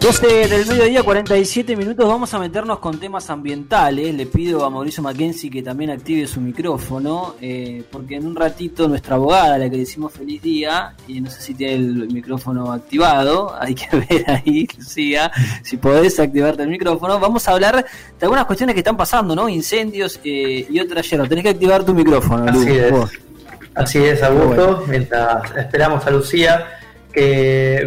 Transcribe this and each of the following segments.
12 del mediodía, 47 minutos. Vamos a meternos con temas ambientales. Le pido a Mauricio Mackenzie que también active su micrófono, eh, porque en un ratito nuestra abogada, a la que le decimos feliz día, y no sé si tiene el micrófono activado, hay que ver ahí, Lucía, si podés activarte el micrófono. Vamos a hablar de algunas cuestiones que están pasando, ¿no? Incendios eh, y otras no Tenés que activar tu micrófono, Así es. Así es, Augusto. Mientras esperamos a Lucía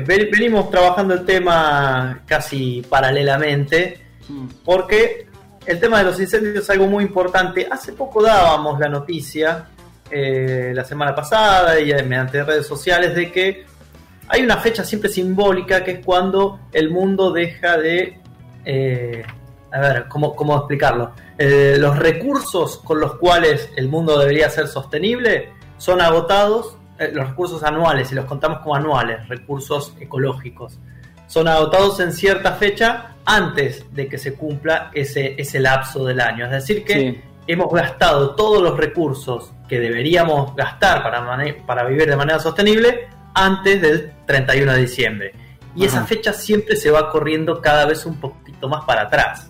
venimos trabajando el tema casi paralelamente, mm. porque el tema de los incendios es algo muy importante. Hace poco dábamos la noticia, eh, la semana pasada y mediante redes sociales, de que hay una fecha siempre simbólica que es cuando el mundo deja de... Eh, a ver, ¿cómo, cómo explicarlo? Eh, los recursos con los cuales el mundo debería ser sostenible son agotados eh, los recursos anuales, y los contamos como anuales, recursos ecológicos, son agotados en cierta fecha antes de que se cumpla ese, ese lapso del año. Es decir, que hemos gastado todos los recursos que deberíamos gastar para, para vivir de manera sostenible antes del 31 de diciembre. Y esa fecha siempre se va corriendo cada vez un poquito más para atrás.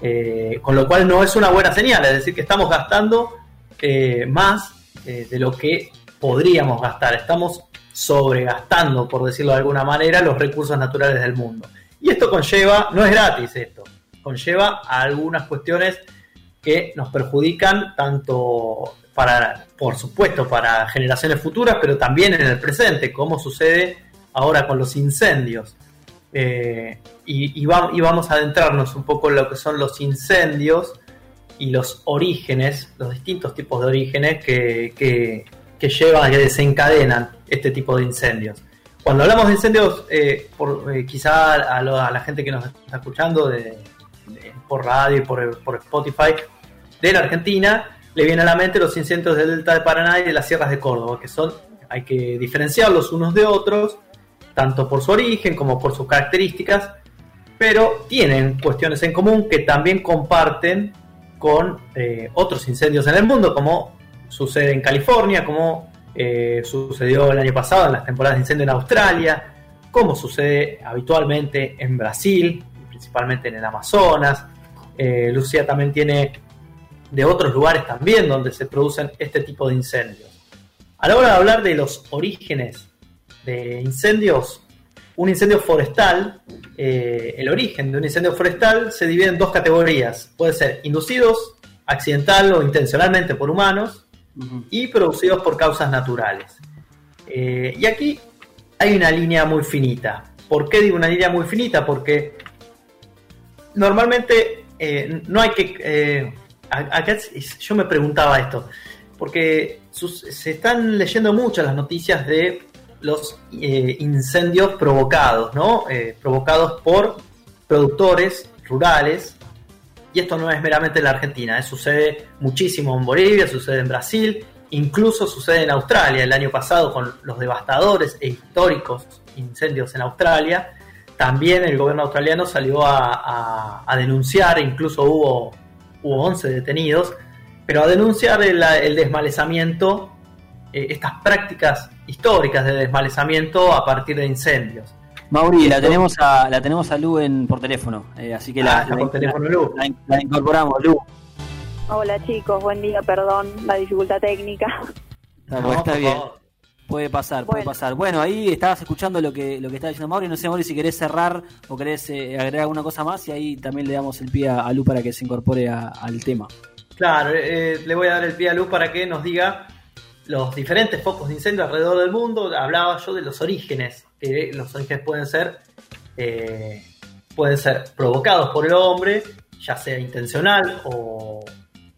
Eh, con lo cual no es una buena señal, es decir, que estamos gastando eh, más de lo que podríamos gastar. Estamos sobregastando, por decirlo de alguna manera, los recursos naturales del mundo. Y esto conlleva, no es gratis esto, conlleva algunas cuestiones que nos perjudican tanto para, por supuesto, para generaciones futuras, pero también en el presente, como sucede ahora con los incendios. Eh, y, vamos a adentrarnos un poco en lo que son los incendios y los orígenes, los distintos tipos de orígenes que llevan, que desencadenan este tipo de incendios. Cuando hablamos de incendios, eh, por, eh, quizá a, la gente que nos está escuchando por radio y por, Spotify de la Argentina, le viene a la mente los incendios del Delta de Paraná y de las sierras de Córdoba, que son, hay que diferenciarlos unos de otros, tanto por su origen como por sus características, pero tienen cuestiones en común que también comparten con eh, otros incendios en el mundo, como sucede en California, como eh, sucedió el año pasado en las temporadas de incendio en Australia, como sucede habitualmente en Brasil, principalmente en el Amazonas. Eh, Lucía también tiene de otros lugares también donde se producen este tipo de incendios. A la hora de hablar de los orígenes de incendios, un incendio forestal, eh, el origen de un incendio forestal se divide en dos categorías. Puede ser inducidos accidental o intencionalmente por humanos y producidos por causas naturales. Eh, y aquí hay una línea muy finita. ¿Por qué digo una línea muy finita? Porque normalmente eh, no hay que... Eh, yo me preguntaba esto, porque se están leyendo muchas las noticias de los incendios provocados, ¿no? provocados por productores rurales y esto no es meramente en la Argentina, ¿eh? sucede muchísimo en Bolivia, sucede en Brasil, incluso sucede en Australia. El año pasado con los devastadores e históricos incendios en Australia, también el gobierno australiano salió a, denunciar, incluso hubo, hubo 11 detenidos, pero a denunciar el, desmalezamiento, eh, estas prácticas históricas de desmalezamiento a partir de incendios. Mauri, la tenemos a la tenemos a Lu en, por teléfono, eh, así que la, ah, incorporamos, Lu. Hola chicos, buen día, perdón la dificultad técnica. está bien. Puede pasar, puede pasar. Bueno, ahí estabas escuchando lo que lo que está diciendo Mauri. No sé, Mauri, si querés cerrar o querés eh, agregar alguna cosa más y ahí también le damos el pie a, Lu para que se incorpore al tema. Claro, eh, le voy a dar el pie a Lu para que nos diga los diferentes focos de incendio alrededor del mundo. Hablaba yo de los orígenes los orígenes pueden ser, eh, pueden ser provocados por el hombre, ya sea intencional o,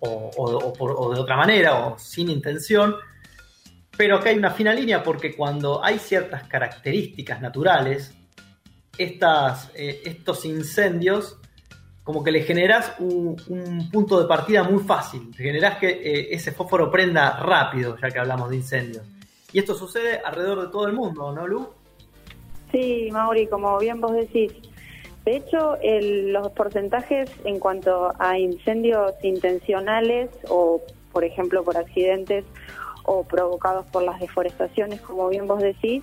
de otra manera o sin intención. Pero acá hay una fina línea porque cuando hay ciertas características naturales, estas, eh, estos incendios como que le generás un, punto de partida muy fácil, generás que eh, ese fósforo prenda rápido, ya que hablamos de incendios. Y esto sucede alrededor de todo el mundo, ¿no, Lu? Sí, Mauri, como bien vos decís. De hecho, los porcentajes en cuanto a incendios intencionales o, por ejemplo, por accidentes o provocados por las deforestaciones, como bien vos decís,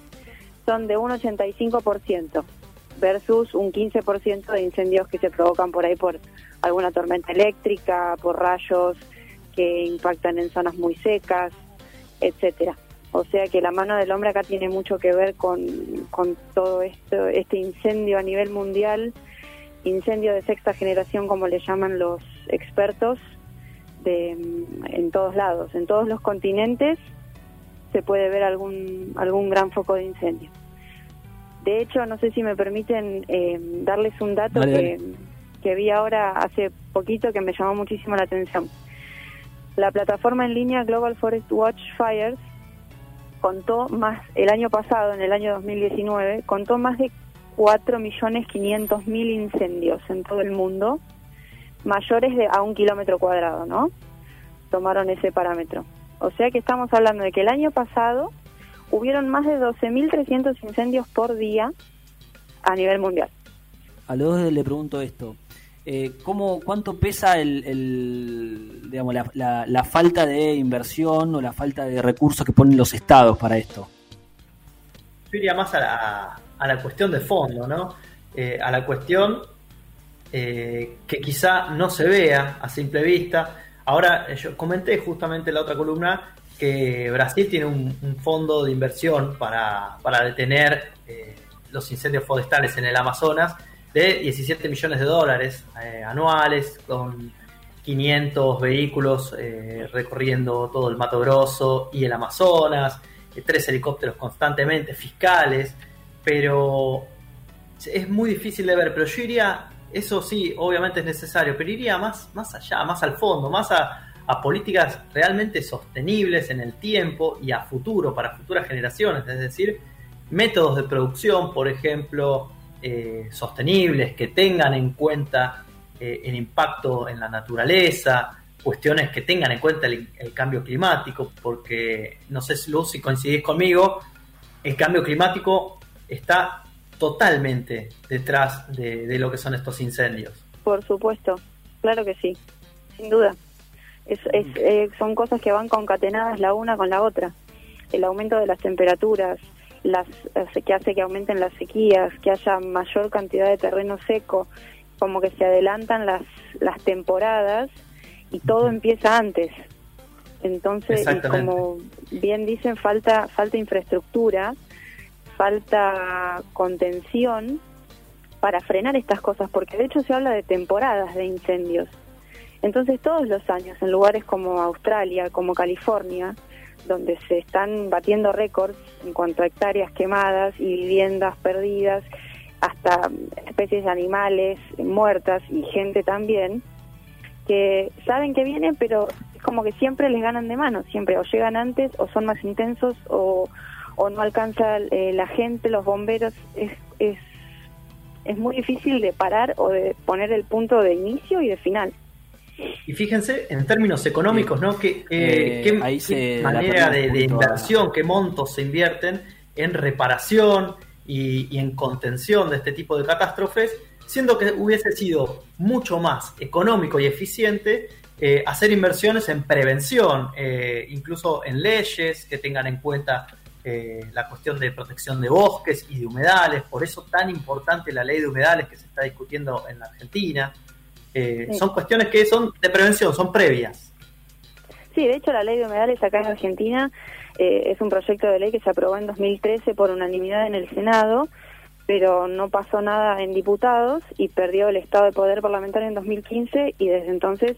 son de un 85% versus un 15% de incendios que se provocan por ahí por alguna tormenta eléctrica, por rayos que impactan en zonas muy secas, etcétera. O sea que la mano del hombre acá tiene mucho que ver con, con todo esto, este incendio a nivel mundial, incendio de sexta generación como le llaman los expertos, de, en todos lados, en todos los continentes se puede ver algún, algún gran foco de incendio. De hecho, no sé si me permiten eh, darles un dato que, que vi ahora hace poquito que me llamó muchísimo la atención. La plataforma en línea Global Forest Watch Fires contó más, el año pasado, en el año 2019, contó más de 4.500.000 incendios en todo el mundo, mayores de a un kilómetro cuadrado, ¿no? Tomaron ese parámetro. O sea que estamos hablando de que el año pasado hubieron más de 12.300 incendios por día a nivel mundial. A los le pregunto esto. Eh, ¿cómo, ¿Cuánto pesa el, digamos, la, falta de inversión o la falta de recursos que ponen los estados para esto? Yo iría más a la, a la cuestión de fondo, ¿no? Eh, a la cuestión eh, que quizá no se vea a simple vista. Ahora, yo comenté justamente en la otra columna que Brasil tiene un, fondo de inversión para, detener eh, los incendios forestales en el Amazonas de 17 millones de dólares eh, anuales, con 500 vehículos eh, recorriendo todo el Mato Grosso y el Amazonas, tres helicópteros constantemente, fiscales, pero es muy difícil de ver, pero yo iría, eso sí, obviamente es necesario, pero iría más, más allá, más al fondo, más a a políticas realmente sostenibles en el tiempo y a futuro, para futuras generaciones, es decir, métodos de producción, por ejemplo, eh, sostenibles, que tengan en cuenta eh, el impacto en la naturaleza, cuestiones que tengan en cuenta el, cambio climático, porque no sé si Luz, si coincidís conmigo, el cambio climático está totalmente detrás de lo que son estos incendios. Por supuesto, claro que sí, sin duda. Es, eh, son cosas que van concatenadas la una con la otra. El aumento de las temperaturas, las que hace que aumenten las sequías, que haya mayor cantidad de terreno seco, como que se adelantan las, las temporadas y todo empieza antes. Entonces, como bien dicen, falta, falta infraestructura, falta contención para frenar estas cosas, porque de hecho se habla de temporadas de incendios. Entonces todos los años, en lugares como Australia, como California, donde se están batiendo récords en cuanto a hectáreas quemadas y viviendas perdidas, hasta especies de animales muertas y gente también, que saben que vienen, pero es como que siempre les ganan de mano, siempre o llegan antes o son más intensos o, o no alcanza eh, la gente, los bomberos, es, es, es muy difícil de parar o de poner el punto de inicio y de final. Y fíjense, en términos económicos, ¿no? ¿Qué, eh, qué, manera de, inversión, qué montos se invierten en reparación y, en contención de este tipo de catástrofes, siendo que hubiese sido mucho más económico y eficiente eh, hacer inversiones en prevención, eh, incluso en leyes que tengan en cuenta la cuestión de protección de bosques y de humedales, por eso tan importante la ley de humedales que se está discutiendo en la Argentina. Eh, son cuestiones que son de prevención, son previas. Sí, de hecho la ley de humedales acá en Argentina eh, es un proyecto de ley que se aprobó en 2013 por unanimidad en el Senado, pero no pasó nada en diputados y perdió el estado de poder parlamentario en 2015 y desde entonces,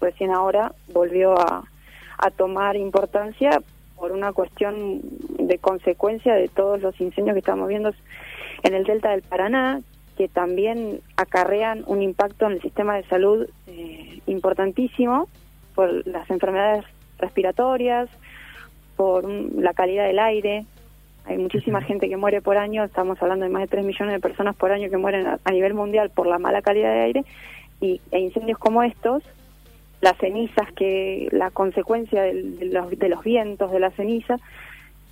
recién ahora, volvió a, a tomar importancia por una cuestión de consecuencia de todos los incendios que estamos viendo en el delta del Paraná, que también acarrean un impacto en el sistema de salud eh, importantísimo por las enfermedades respiratorias, por la calidad del aire. Hay muchísima gente que muere por año, estamos hablando de más de 3 millones de personas por año que mueren a, nivel mundial por la mala calidad de aire y, e incendios como estos, las cenizas, que la consecuencia de, los, de los vientos, de la ceniza,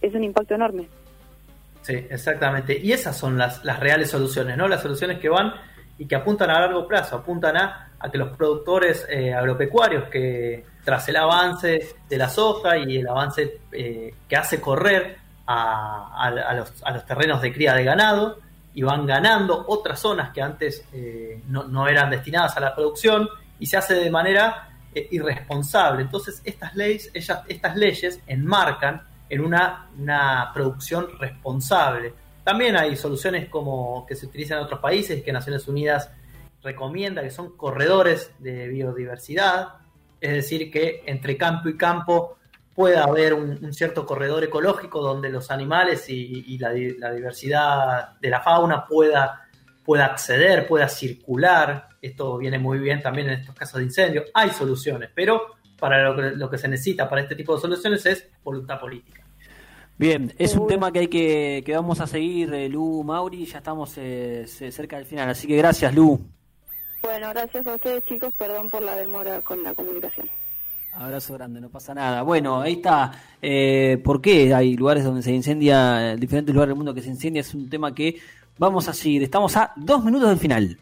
es un impacto enorme. Sí, exactamente. Y esas son las, las reales soluciones, ¿no? Las soluciones que van y que apuntan a largo plazo, apuntan a, a que los productores eh, agropecuarios que tras el avance de la soja y el avance eh, que hace correr a, los, terrenos de cría de ganado y van ganando otras zonas que antes eh, no, eran destinadas a la producción y se hace de manera irresponsable. Entonces estas leyes, ellas, estas leyes enmarcan en una, una producción responsable también hay soluciones como que se utilizan en otros países que Naciones Unidas recomienda, que son corredores de biodiversidad, es decir, que entre campo y campo pueda haber un, cierto corredor ecológico donde los animales y, la, diversidad de la fauna pueda, pueda acceder, pueda circular. Esto viene muy bien también en estos casos de incendio. Hay soluciones, pero para lo que se necesita para este tipo de soluciones es voluntad política. Bien, es un tema que hay que, que vamos a seguir, eh, Lu, Mauri, ya estamos eh, cerca del final, así que gracias, Lu. Bueno, gracias a ustedes, chicos, perdón por la demora con la comunicación. Abrazo grande, no pasa nada. Bueno, ahí está. Eh, ¿Por qué hay lugares donde se incendia, diferentes lugares del mundo que se incendia? Es un tema que vamos a seguir. Estamos a dos minutos del final.